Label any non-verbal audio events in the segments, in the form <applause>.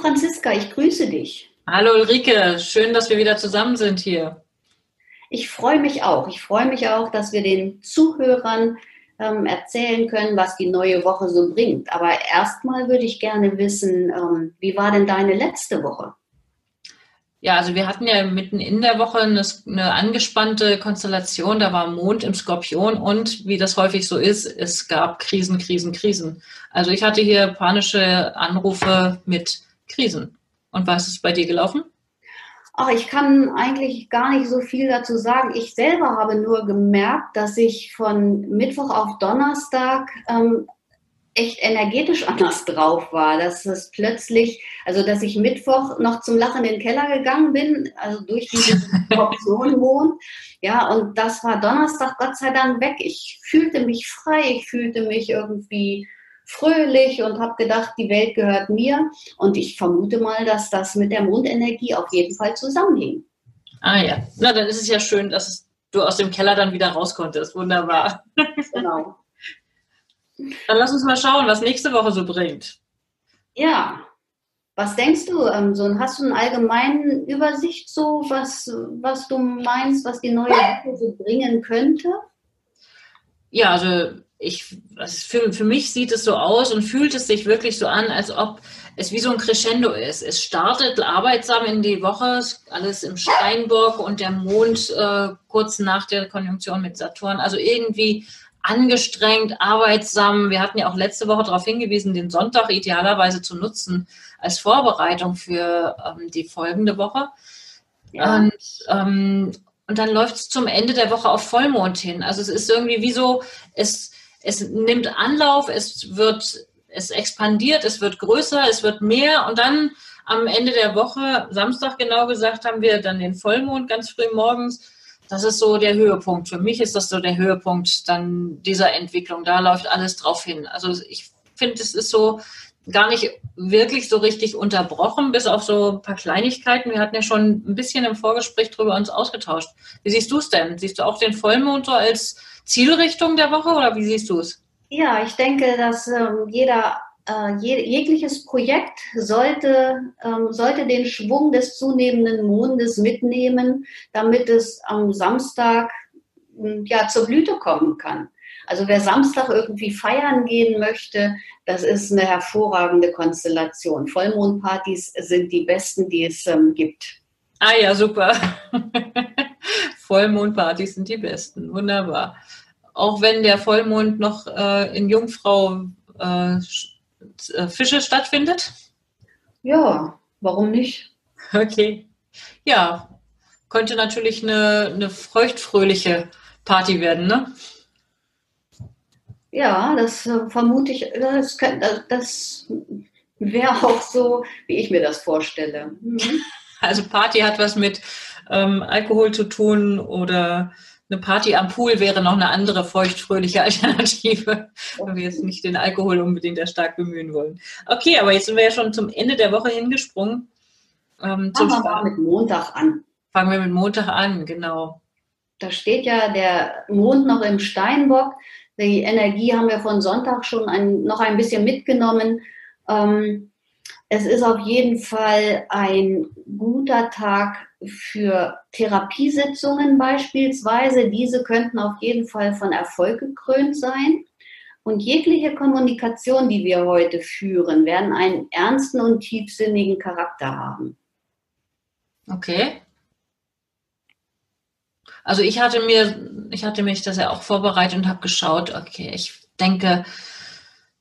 Franziska, ich grüße dich. Hallo Ulrike, schön, dass wir wieder zusammen sind hier. Ich freue mich auch. Ich freue mich auch, dass wir den Zuhörern ähm, erzählen können, was die neue Woche so bringt. Aber erstmal würde ich gerne wissen, ähm, wie war denn deine letzte Woche? Ja, also wir hatten ja mitten in der Woche eine, eine, angespannte Konstellation. Da war Mond im Skorpion und wie das häufig so ist, es gab Krisen, Krisen, Krisen. Also ich hatte hier panische Anrufe mit Krisen. Und was ist bei dir gelaufen? Ach, ich kann eigentlich gar nicht so viel dazu sagen. Ich selber habe nur gemerkt, dass ich von Mittwoch auf Donnerstag ähm, echt energetisch <laughs> anders drauf war. Dass es plötzlich, also dass ich Mittwoch noch zum Lachen in den Keller gegangen bin, also durch diese <laughs> Option Mond. Ja, und das war Donnerstag Gott sei Dank weg. Ich fühlte mich frei, ich fühlte mich irgendwie fröhlich und habe gedacht, die Welt gehört mir. Und ich vermute mal, dass das mit der Mondenergie auf jeden Fall zusammenhing. Ah ja, na dann ist es ja schön, dass du aus dem Keller dann wieder raus konntest. Wunderbar. <laughs> Genau. Dann lass uns mal schauen, was nächste Woche so bringt. Ja. Was denkst du? Ähm, so, hast du eine allgemeine Übersicht so, was, was du meinst, was die neue Woche so bringen könnte? Ja, also ich, für, für mich sieht es so aus und fühlt es sich wirklich so an, als ob es wie so ein Crescendo ist. Es startet arbeitsam in die Woche, alles im Steinbock und der Mond äh, kurz nach der Konjunktion mit Saturn. Also irgendwie angestrengt, arbeitsam. Wir hatten ja auch letzte Woche darauf hingewiesen, den Sonntag idealerweise zu nutzen als Vorbereitung für ähm, die folgende Woche. Ja. Und ähm, und dann läuft es zum Ende der Woche auf Vollmond hin. Also es ist irgendwie wie so, es, es nimmt Anlauf, es wird, es expandiert, es wird größer, es wird mehr und dann am Ende der Woche, Samstag genau gesagt, haben wir dann den Vollmond ganz früh morgens. Das ist so der Höhepunkt. Für mich ist das so der Höhepunkt dann dieser Entwicklung. Da läuft alles drauf hin. Also ich finde, es ist so gar nicht wirklich so richtig unterbrochen, bis auf so ein paar Kleinigkeiten. Wir hatten ja schon ein bisschen im Vorgespräch drüber uns ausgetauscht. Wie siehst du es denn? Siehst du auch den Vollmond so als Zielrichtung der Woche oder wie siehst du es? Ja, ich denke, dass ähm, jeder äh, je, jegliches Projekt sollte, ähm, sollte den Schwung des zunehmenden Mondes mitnehmen, damit es am Samstag ja, zur Blüte kommen kann. Also wer Samstag irgendwie feiern gehen möchte, das ist eine hervorragende Konstellation. Vollmondpartys sind die besten, die es ähm, gibt. Ah ja, super. <laughs> Vollmondpartys sind die besten. Wunderbar auch wenn der Vollmond noch äh, in Jungfrau äh, äh, Fische stattfindet? Ja, warum nicht? Okay. Ja, könnte natürlich eine, eine feuchtfröhliche Party werden, ne? Ja, das äh, vermute ich, das, das, das wäre <laughs> auch so, wie ich mir das vorstelle. Mhm. <laughs> Also Party hat was mit ähm, Alkohol zu tun oder eine Party am Pool wäre noch eine andere feuchtfröhliche <laughs> Alternative, wenn wir jetzt nicht den Alkohol unbedingt stark bemühen wollen. Okay, aber jetzt sind wir ja schon zum Ende der Woche hingesprungen. Ähm, Fangen wir mit Montag an. Fangen wir mit Montag an, genau. Da steht ja der Mond noch im Steinbock. Die Energie haben wir von Sonntag schon ein, noch ein bisschen mitgenommen. Ähm, es ist auf jeden Fall ein guter Tag für Therapiesitzungen beispielsweise. Diese könnten auf jeden Fall von Erfolg gekrönt sein. Und jegliche Kommunikation, die wir heute führen, werden einen ernsten und tiefsinnigen Charakter haben. Okay. Also ich hatte mir, ich hatte mich das ja auch vorbereitet und habe geschaut, okay, ich denke,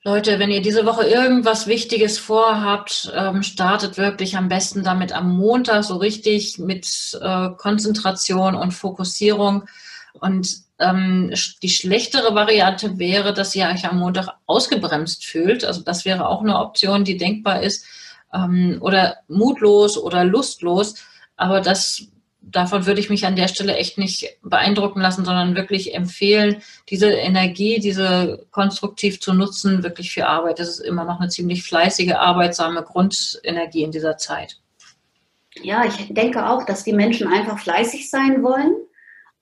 Leute, wenn ihr diese Woche irgendwas Wichtiges vorhabt, ähm, startet wirklich am besten damit am Montag so richtig mit äh, Konzentration und Fokussierung. Und ähm, die schlechtere Variante wäre, dass ihr euch am Montag ausgebremst fühlt. Also das wäre auch eine Option, die denkbar ist. Ähm, oder mutlos oder lustlos. Aber das davon würde ich mich an der Stelle echt nicht beeindrucken lassen, sondern wirklich empfehlen, diese Energie, diese konstruktiv zu nutzen, wirklich für Arbeit. Das ist immer noch eine ziemlich fleißige, arbeitsame Grundenergie in dieser Zeit. Ja, ich denke auch, dass die Menschen einfach fleißig sein wollen,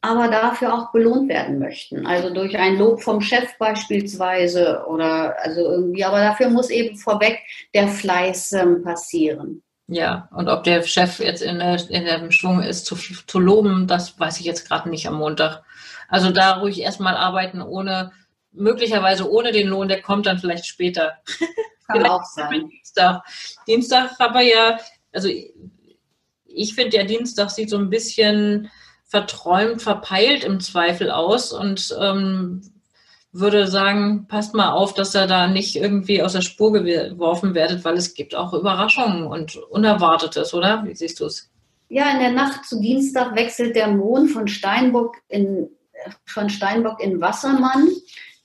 aber dafür auch belohnt werden möchten. Also durch ein Lob vom Chef beispielsweise oder also irgendwie, aber dafür muss eben vorweg der Fleiß ähm, passieren. Ja, und ob der Chef jetzt in, der, in dem Schwung ist, zu, zu loben, das weiß ich jetzt gerade nicht am Montag. Also da ruhig erstmal arbeiten, ohne, möglicherweise ohne den Lohn, der kommt dann vielleicht später. Kann <laughs> vielleicht auch sein. Dienstag. Dienstag aber ja, also ich finde ja, Dienstag sieht so ein bisschen verträumt, verpeilt im Zweifel aus und ähm, würde sagen, passt mal auf, dass er da nicht irgendwie aus der Spur geworfen werdet, weil es gibt auch Überraschungen und Unerwartetes, oder? Wie siehst du es? Ja, in der Nacht zu Dienstag wechselt der Mond von Steinbock in, von Steinbock in Wassermann.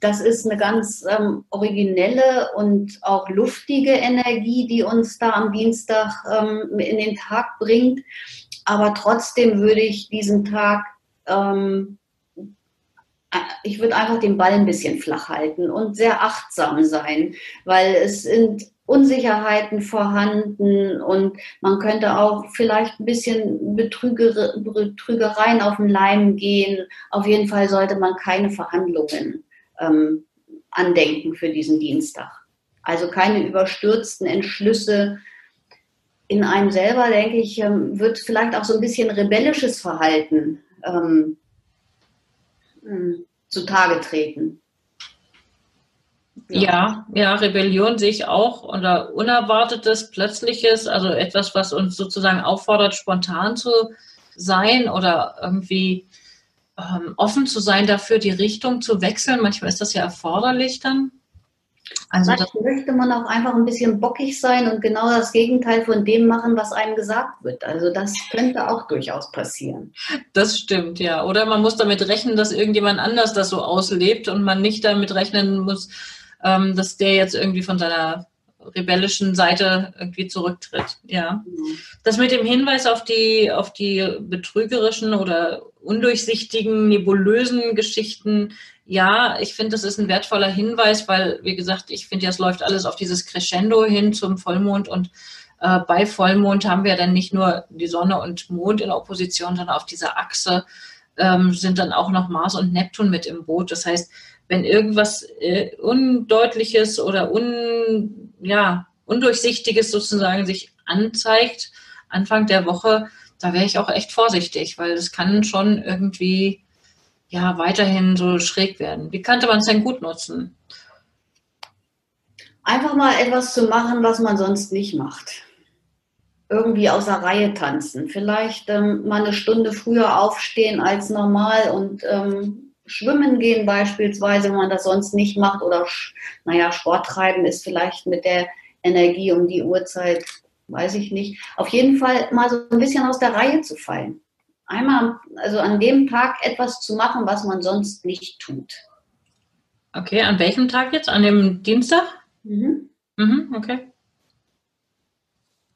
Das ist eine ganz ähm, originelle und auch luftige Energie, die uns da am Dienstag ähm, in den Tag bringt. Aber trotzdem würde ich diesen Tag ähm, ich würde einfach den Ball ein bisschen flach halten und sehr achtsam sein, weil es sind Unsicherheiten vorhanden und man könnte auch vielleicht ein bisschen Betrüger, Betrügereien auf den Leim gehen. Auf jeden Fall sollte man keine Verhandlungen ähm, andenken für diesen Dienstag. Also keine überstürzten Entschlüsse. In einem selber, denke ich, ähm, wird vielleicht auch so ein bisschen rebellisches Verhalten ähm, hm, zutage treten. Ja. ja, ja, Rebellion sehe ich auch oder Unerwartetes, Plötzliches, also etwas, was uns sozusagen auffordert, spontan zu sein oder irgendwie ähm, offen zu sein dafür, die Richtung zu wechseln. Manchmal ist das ja erforderlich dann. Also das möchte man auch einfach ein bisschen bockig sein und genau das Gegenteil von dem machen, was einem gesagt wird. Also das könnte auch durchaus passieren. Das stimmt, ja. Oder man muss damit rechnen, dass irgendjemand anders das so auslebt und man nicht damit rechnen muss, ähm, dass der jetzt irgendwie von seiner rebellischen Seite irgendwie zurücktritt. Ja. Mhm. Das mit dem Hinweis auf die, auf die betrügerischen oder undurchsichtigen, nebulösen Geschichten, ja, ich finde, das ist ein wertvoller Hinweis, weil, wie gesagt, ich finde, ja, es läuft alles auf dieses Crescendo hin zum Vollmond und äh, bei Vollmond haben wir dann nicht nur die Sonne und Mond in Opposition, sondern auf dieser Achse ähm, sind dann auch noch Mars und Neptun mit im Boot. Das heißt, wenn irgendwas äh, Undeutliches oder un, ja, Undurchsichtiges sozusagen sich anzeigt, Anfang der Woche, da wäre ich auch echt vorsichtig, weil es kann schon irgendwie ja weiterhin so schräg werden. Wie könnte man es denn gut nutzen? Einfach mal etwas zu machen, was man sonst nicht macht. Irgendwie außer Reihe tanzen. Vielleicht ähm, mal eine Stunde früher aufstehen als normal und ähm, schwimmen gehen beispielsweise, wenn man das sonst nicht macht. Oder, naja, Sport treiben ist vielleicht mit der Energie um die Uhrzeit, weiß ich nicht. Auf jeden Fall mal so ein bisschen aus der Reihe zu fallen einmal, also an dem Tag etwas zu machen, was man sonst nicht tut. Okay, an welchem Tag jetzt? An dem Dienstag? Mhm. Mhm, okay.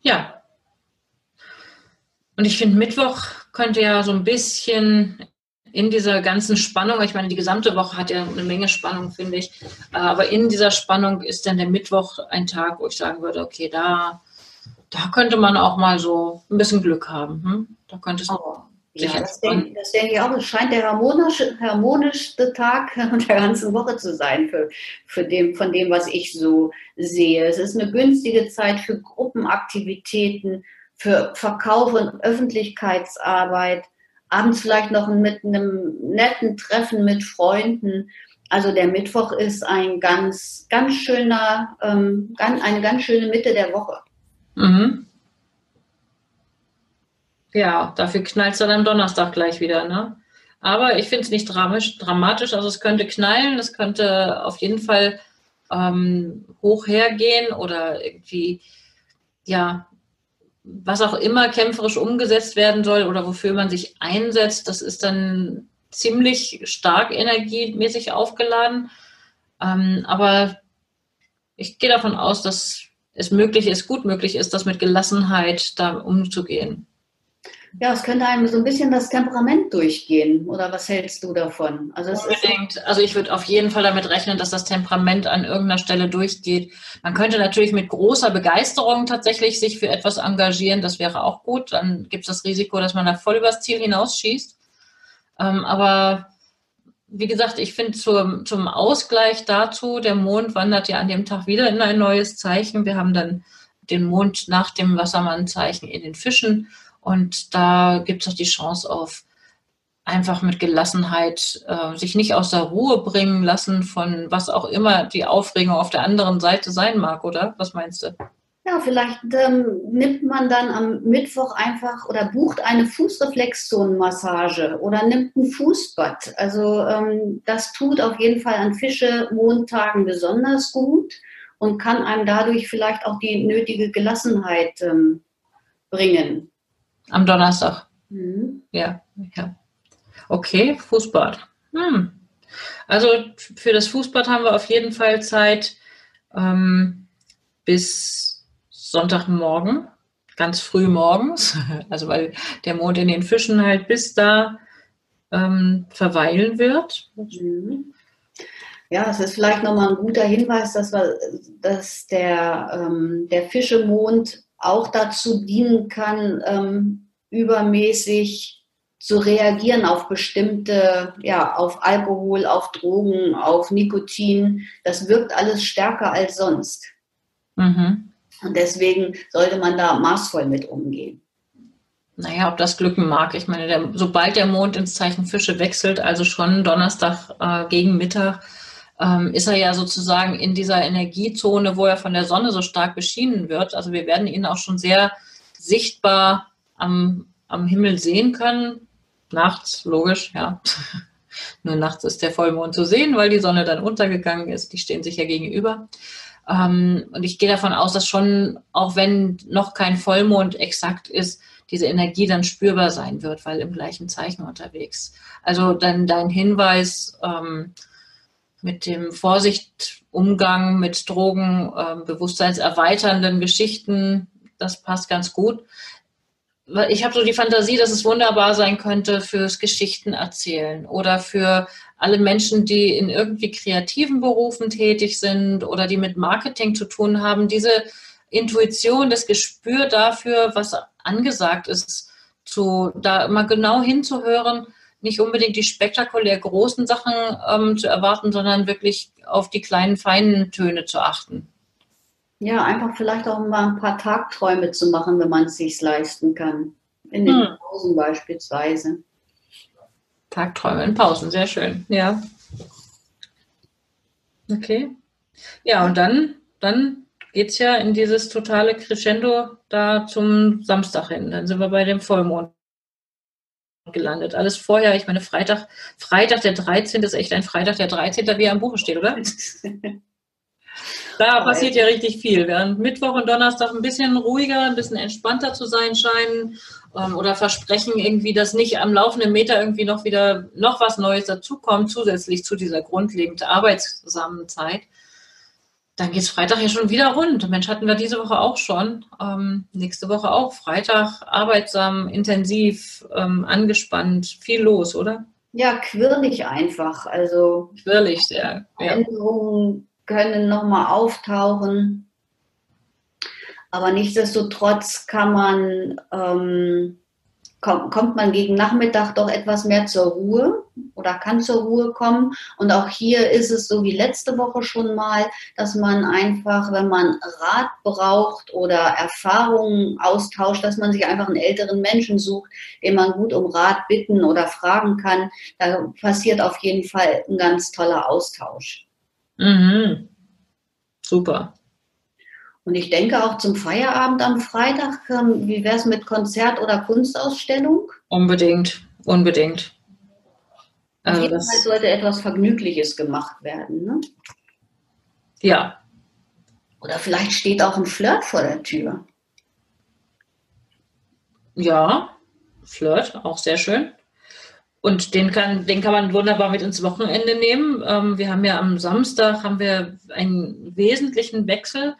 Ja. Und ich finde, Mittwoch könnte ja so ein bisschen in dieser ganzen Spannung, ich meine, die gesamte Woche hat ja eine Menge Spannung, finde ich, aber in dieser Spannung ist dann der Mittwoch ein Tag, wo ich sagen würde, okay, da, da könnte man auch mal so ein bisschen Glück haben. Hm? Da könnte es oh. Ja, das denke, das denke, ich auch. Es scheint der harmonische, harmonischste Tag <laughs> der ganzen Woche zu sein für, für dem, von dem, was ich so sehe. Es ist eine günstige Zeit für Gruppenaktivitäten, für Verkauf und Öffentlichkeitsarbeit, abends vielleicht noch mit einem netten Treffen mit Freunden. Also der Mittwoch ist ein ganz, ganz schöner, ähm, ganz, eine ganz schöne Mitte der Woche. Mhm. Ja, dafür knallt es dann am Donnerstag gleich wieder, ne? Aber ich finde es nicht dramatisch, dramatisch. Also es könnte knallen, es könnte auf jeden Fall ähm, hoch hergehen oder irgendwie, ja, was auch immer kämpferisch umgesetzt werden soll oder wofür man sich einsetzt, das ist dann ziemlich stark energiemäßig aufgeladen. Ähm, aber ich gehe davon aus, dass es möglich ist, gut möglich ist, das mit Gelassenheit da umzugehen. Ja, es könnte einem so ein bisschen das Temperament durchgehen. Oder was hältst du davon? Also, Unbedingt. also ich würde auf jeden Fall damit rechnen, dass das Temperament an irgendeiner Stelle durchgeht. Man könnte natürlich mit großer Begeisterung tatsächlich sich für etwas engagieren. Das wäre auch gut. Dann gibt es das Risiko, dass man da voll übers Ziel hinausschießt. Ähm, aber wie gesagt, ich finde zum, zum Ausgleich dazu, der Mond wandert ja an dem Tag wieder in ein neues Zeichen. Wir haben dann den Mond nach dem Wassermannzeichen in den Fischen und da gibt es auch die Chance auf einfach mit Gelassenheit äh, sich nicht aus der Ruhe bringen lassen von was auch immer die Aufregung auf der anderen Seite sein mag, oder? Was meinst du? Ja, vielleicht ähm, nimmt man dann am Mittwoch einfach oder bucht eine Fußreflexzonenmassage oder nimmt ein Fußbad. Also ähm, das tut auf jeden Fall an Fische Montagen besonders gut und kann einem dadurch vielleicht auch die nötige Gelassenheit ähm, bringen. Am Donnerstag. Mhm. Ja, ja. Okay, Fußbad. Hm. Also für das Fußbad haben wir auf jeden Fall Zeit ähm, bis Sonntagmorgen, ganz früh morgens. <laughs> Also weil der Mond in den Fischen halt bis da ähm, verweilen wird. Mhm. Ja, es ist vielleicht nochmal ein guter Hinweis, dass, wir, dass der, ähm, der Fischemond auch dazu dienen kann, ähm, übermäßig zu reagieren auf bestimmte, ja, auf Alkohol, auf Drogen, auf Nikotin. Das wirkt alles stärker als sonst. Mhm. Und deswegen sollte man da maßvoll mit umgehen. Naja, ob das glücken mag. Ich meine, der, sobald der Mond ins Zeichen Fische wechselt, also schon Donnerstag äh, gegen Mittag, ähm, ist er ja sozusagen in dieser Energiezone, wo er von der Sonne so stark beschienen wird. Also wir werden ihn auch schon sehr sichtbar am, am Himmel sehen können. Nachts, logisch, ja. <laughs> Nur nachts ist der Vollmond zu sehen, weil die Sonne dann untergegangen ist. Die stehen sich ja gegenüber. Ähm, und ich gehe davon aus, dass schon, auch wenn noch kein Vollmond exakt ist, diese Energie dann spürbar sein wird, weil im gleichen Zeichen unterwegs. Also dann dein Hinweis, ähm, mit dem Vorsicht, Umgang mit Drogen, äh, bewusstseinserweiternden Geschichten, das passt ganz gut. Ich habe so die Fantasie, dass es wunderbar sein könnte fürs Geschichten erzählen oder für alle Menschen, die in irgendwie kreativen Berufen tätig sind oder die mit Marketing zu tun haben, diese Intuition, das Gespür dafür, was angesagt ist, zu, da mal genau hinzuhören, nicht unbedingt die spektakulär großen Sachen ähm, zu erwarten, sondern wirklich auf die kleinen, feinen Töne zu achten. Ja, einfach vielleicht auch mal ein paar Tagträume zu machen, wenn man es sich leisten kann. In den hm. Pausen beispielsweise. Tagträume in Pausen, sehr schön, ja. Okay. Ja, und dann, dann geht es ja in dieses totale Crescendo da zum Samstag hin. Dann sind wir bei dem Vollmond gelandet. Alles vorher, ich meine, Freitag, Freitag der 13. ist echt ein Freitag der 13., wie er im Buche steht, oder? <laughs> da passiert ja richtig viel. Während Mittwoch und Donnerstag ein bisschen ruhiger, ein bisschen entspannter zu sein scheinen ähm, oder versprechen irgendwie, dass nicht am laufenden Meter irgendwie noch wieder noch was Neues dazukommt, zusätzlich zu dieser grundlegend arbeitsamen Zeit dann geht es Freitag ja schon wieder rund. Mensch, hatten wir diese Woche auch schon. Ähm, nächste Woche auch. Freitag arbeitsam, intensiv, ähm, angespannt, viel los, oder? Ja, quirlig einfach. Also quirlig, ja. Änderungen können nochmal auftauchen. Aber nichtsdestotrotz kann man ähm, kommt man gegen Nachmittag doch etwas mehr zur Ruhe oder kann zur Ruhe kommen. Und auch hier ist es so wie letzte Woche schon mal, dass man einfach, wenn man Rat braucht oder Erfahrungen austauscht, dass man sich einfach einen älteren Menschen sucht, den man gut um Rat bitten oder fragen kann. Da passiert auf jeden Fall ein ganz toller Austausch. Mhm. Super. Und ich denke auch zum Feierabend am Freitag, ähm, wie wäre es mit Konzert oder Kunstausstellung? Unbedingt, unbedingt. Auf also jeden Fall sollte etwas Vergnügliches gemacht werden. Ne? Ja. Oder vielleicht steht auch ein Flirt vor der Tür. Ja, Flirt, auch sehr schön. Und den kann, den kann man wunderbar mit ins Wochenende nehmen. Ähm, wir haben ja am Samstag haben wir einen wesentlichen Wechsel.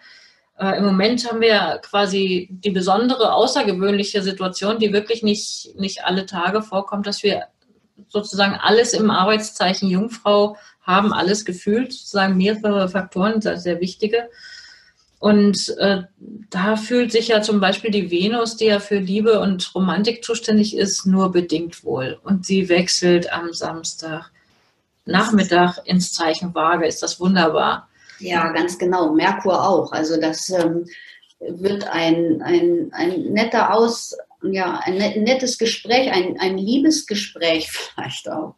Äh, Im Moment haben wir quasi die besondere, außergewöhnliche Situation, die wirklich nicht, nicht alle Tage vorkommt, dass wir sozusagen alles im Arbeitszeichen Jungfrau haben, alles gefühlt, sozusagen mehrere Faktoren, sehr wichtige. Und äh, da fühlt sich ja zum Beispiel die Venus, die ja für Liebe und Romantik zuständig ist, nur bedingt wohl. Und sie wechselt am Samstag Nachmittag ins Zeichen Waage. Ist das wunderbar? Ja, ganz genau. Merkur auch. Also das ähm, wird ein, ein, ein netter Aus, ja, ein nettes Gespräch, ein, ein Liebesgespräch <laughs> vielleicht auch.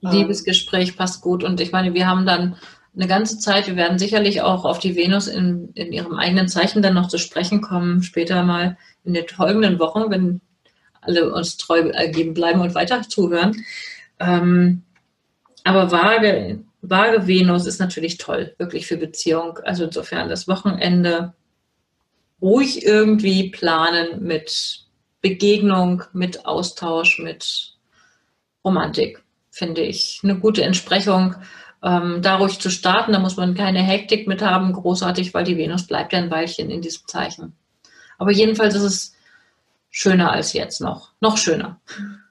Liebesgespräch passt gut. Und ich meine, wir haben dann eine ganze Zeit. Wir werden sicherlich auch auf die Venus in, in ihrem eigenen Zeichen dann noch zu sprechen kommen, später mal in den folgenden Wochen, wenn alle uns treu ergeben bleiben und weiter zuhören. Ähm, aber vage, vage Venus ist natürlich toll, wirklich für Beziehung. Also insofern das Wochenende ruhig irgendwie planen mit Begegnung, mit Austausch, mit Romantik, finde ich. Eine gute Entsprechung ähm, da ruhig zu starten. Da muss man keine Hektik mit haben, großartig, weil die Venus bleibt ja ein Weilchen in diesem Zeichen. Aber jedenfalls ist es schöner als jetzt noch. Noch schöner.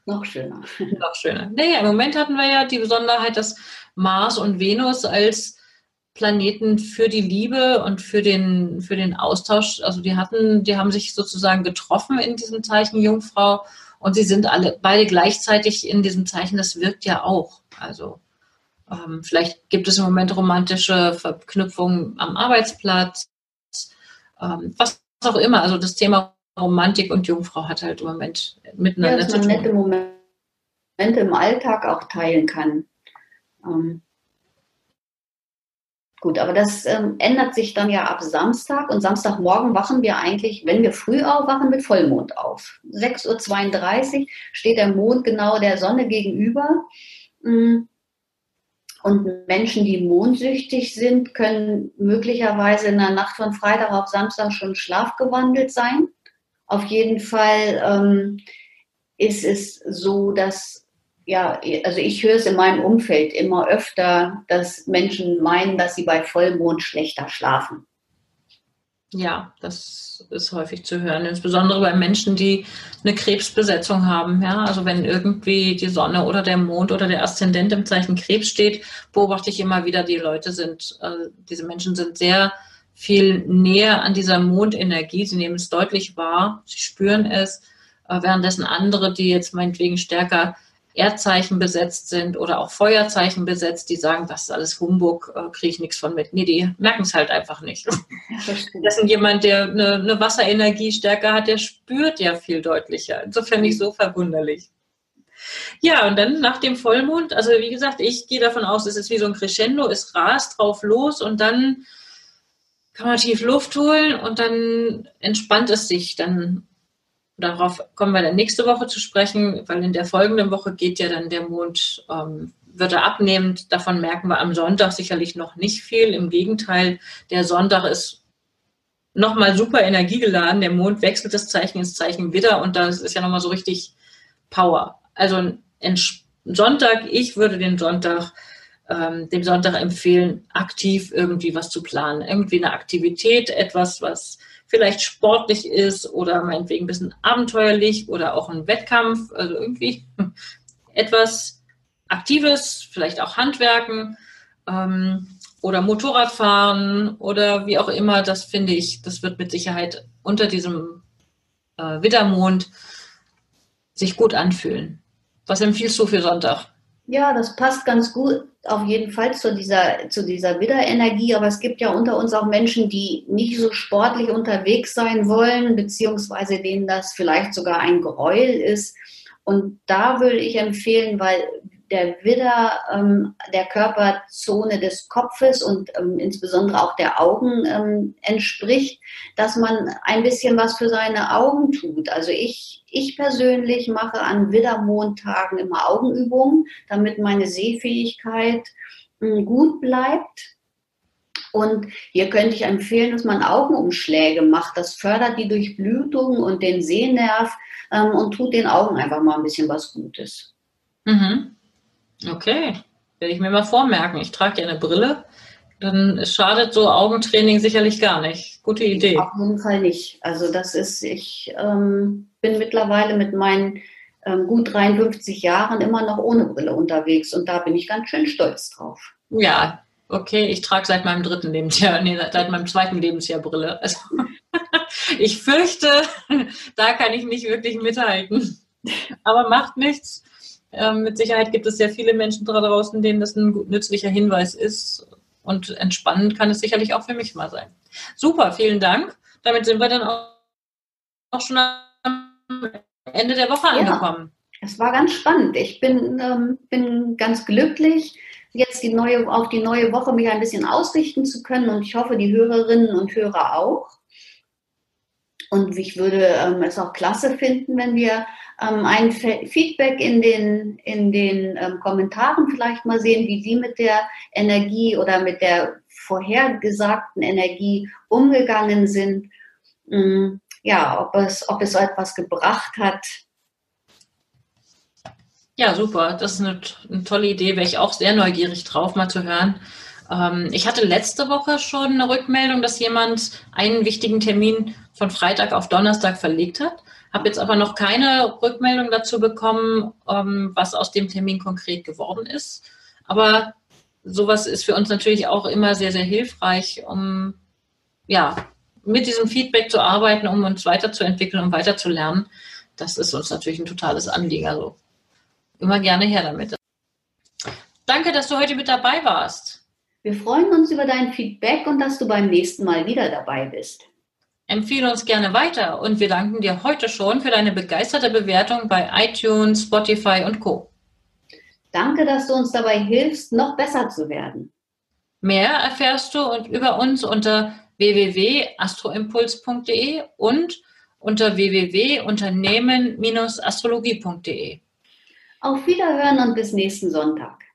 Noch schöner. noch schöner. Naja, im Moment hatten wir ja die Besonderheit, dass Mars und Venus als Planeten für die Liebe und für den, für den Austausch, also die hatten, die haben sich sozusagen getroffen in diesem Zeichen Jungfrau und sie sind alle beide gleichzeitig in diesem Zeichen, das wirkt ja auch. Also ähm, vielleicht gibt es im Moment romantische Verknüpfungen am Arbeitsplatz, ähm, was auch immer. Also das Thema Romantik und Jungfrau hat halt im Moment miteinander ja, dass man zu tun. nette Momente im Alltag auch teilen kann. Ähm, gut, aber das ähm, ändert sich dann ja ab Samstag und Samstagmorgen wachen wir eigentlich, wenn wir früh aufwachen, mit Vollmond auf. 6.32 Uhr steht der Mond genau der Sonne gegenüber. Mhm. Und Menschen, die mondsüchtig sind, können möglicherweise in der Nacht von Freitag auf Samstag schon schlafgewandelt sein. Auf jeden Fall ähm, ist es so, dass, ja, also ich höre es in meinem Umfeld immer öfter, dass Menschen meinen, dass sie bei Vollmond schlechter schlafen. Ja, das ist häufig zu hören, insbesondere bei Menschen, die eine Krebsbesetzung haben. Ja, also wenn irgendwie die Sonne oder der Mond oder der Aszendent im Zeichen Krebs steht, beobachte ich immer wieder, die Leute sind, äh, diese Menschen sind sehr viel näher an dieser Mondenergie. Sie nehmen es deutlich wahr, sie spüren es, äh, währenddessen andere, die jetzt meinetwegen stärker Erdzeichen besetzt sind oder auch Feuerzeichen besetzt, die sagen, das ist alles Humbug, äh, kriege ich nichts von mit. Nee, die merken es halt einfach nicht. <laughs> das ist jemand, der eine, eine Wasserenergie stärker hat, der spürt ja viel deutlicher. Insofern nicht so verwunderlich. Ja, und dann nach dem Vollmond, also wie gesagt, ich gehe davon aus, es ist wie so ein Crescendo, es rast drauf los und dann kann man tief Luft holen und dann entspannt es sich. Dann Darauf kommen wir dann nächste Woche zu sprechen, weil in der folgenden Woche geht ja dann der Mond, ähm, wird er abnehmend. Davon merken wir am Sonntag sicherlich noch nicht viel. Im Gegenteil, der Sonntag ist nochmal super energiegeladen. Der Mond wechselt das Zeichen ins Zeichen wieder und das ist ja nochmal so richtig Power. Also Sonntag, ich würde den Sonntag ähm, dem Sonntag empfehlen, aktiv irgendwie was zu planen. Irgendwie eine Aktivität, etwas, was vielleicht sportlich ist oder meinetwegen ein bisschen abenteuerlich oder auch ein Wettkampf, also irgendwie <laughs> etwas Aktives, vielleicht auch Handwerken ähm, oder Motorradfahren oder wie auch immer, das finde ich, das wird mit Sicherheit unter diesem äh, Widdermond sich gut anfühlen. Was empfiehlst du für Sonntag? Ja, das passt ganz gut auf jeden Fall zu dieser, zu dieser Widderenergie, aber es gibt ja unter uns auch Menschen, die nicht so sportlich unterwegs sein wollen, beziehungsweise denen das vielleicht sogar ein Gräuel ist. Und da würde ich empfehlen, weil der Widder ähm, der Körperzone des Kopfes und ähm, insbesondere auch der Augen ähm, entspricht, dass man ein bisschen was für seine Augen tut. Also ich, ich persönlich mache an Widdermontagen immer Augenübungen, damit meine Sehfähigkeit ähm, gut bleibt. Und hier könnte ich empfehlen, dass man Augenumschläge macht. Das fördert die Durchblutung und den Sehnerv ähm, und tut den Augen einfach mal ein bisschen was Gutes. Mhm. Okay, werde ich mir mal vormerken. Ich trage ja eine Brille. Dann schadet so Augentraining sicherlich gar nicht. Gute Idee. Auf jeden Fall nicht. Also das ist, ich ähm, bin mittlerweile mit meinen ähm, gut 53 Jahren immer noch ohne Brille unterwegs und da bin ich ganz schön stolz drauf. Ja, okay, ich trage seit meinem dritten Lebensjahr, nee, seit meinem zweiten Lebensjahr Brille. Also, <laughs> ich fürchte, <laughs> da kann ich nicht wirklich mithalten. Aber macht nichts. Ähm, mit Sicherheit gibt es sehr viele Menschen da draußen, denen das ein nützlicher Hinweis ist. Und entspannend kann es sicherlich auch für mich mal sein. Super, vielen Dank. Damit sind wir dann auch schon am Ende der Woche angekommen. Ja, es war ganz spannend. Ich bin, ähm, bin ganz glücklich jetzt die neue, auf die neue Woche mich ein bisschen ausrichten zu können und ich hoffe, die Hörerinnen und Hörer auch. Und ich würde ähm, es auch klasse finden, wenn wir ähm, ein Feedback in den, in den ähm, Kommentaren vielleicht mal sehen, wie Sie mit der Energie oder mit der vorhergesagten Energie umgegangen sind. Ähm, ja, ob es, ob es etwas gebracht hat, ja, super. Das ist eine, eine tolle Idee. Wäre ich auch sehr neugierig drauf, mal zu hören. Ähm, ich hatte letzte Woche schon eine Rückmeldung, dass jemand einen wichtigen Termin von Freitag auf Donnerstag verlegt hat. Habe jetzt aber noch keine Rückmeldung dazu bekommen, ähm, was aus dem Termin konkret geworden ist. Aber sowas ist für uns natürlich auch immer sehr, sehr hilfreich, um ja, mit diesem Feedback zu arbeiten, um uns weiterzuentwickeln, um weiterzulernen. Das ist uns natürlich ein totales Anliegen. Also immer gerne her damit. Danke, dass du heute mit dabei warst. Wir freuen uns über dein Feedback und dass du beim nächsten Mal wieder dabei bist. Empfehle uns gerne weiter und wir danken dir heute schon für deine begeisterte Bewertung bei iTunes, Spotify und Co. Danke, dass du uns dabei hilfst, noch besser zu werden. Mehr erfährst du und über uns unter www.astroimpuls.de und unter www.unternehmen-astrologie.de. Auf Wiederhören und bis nächsten Sonntag.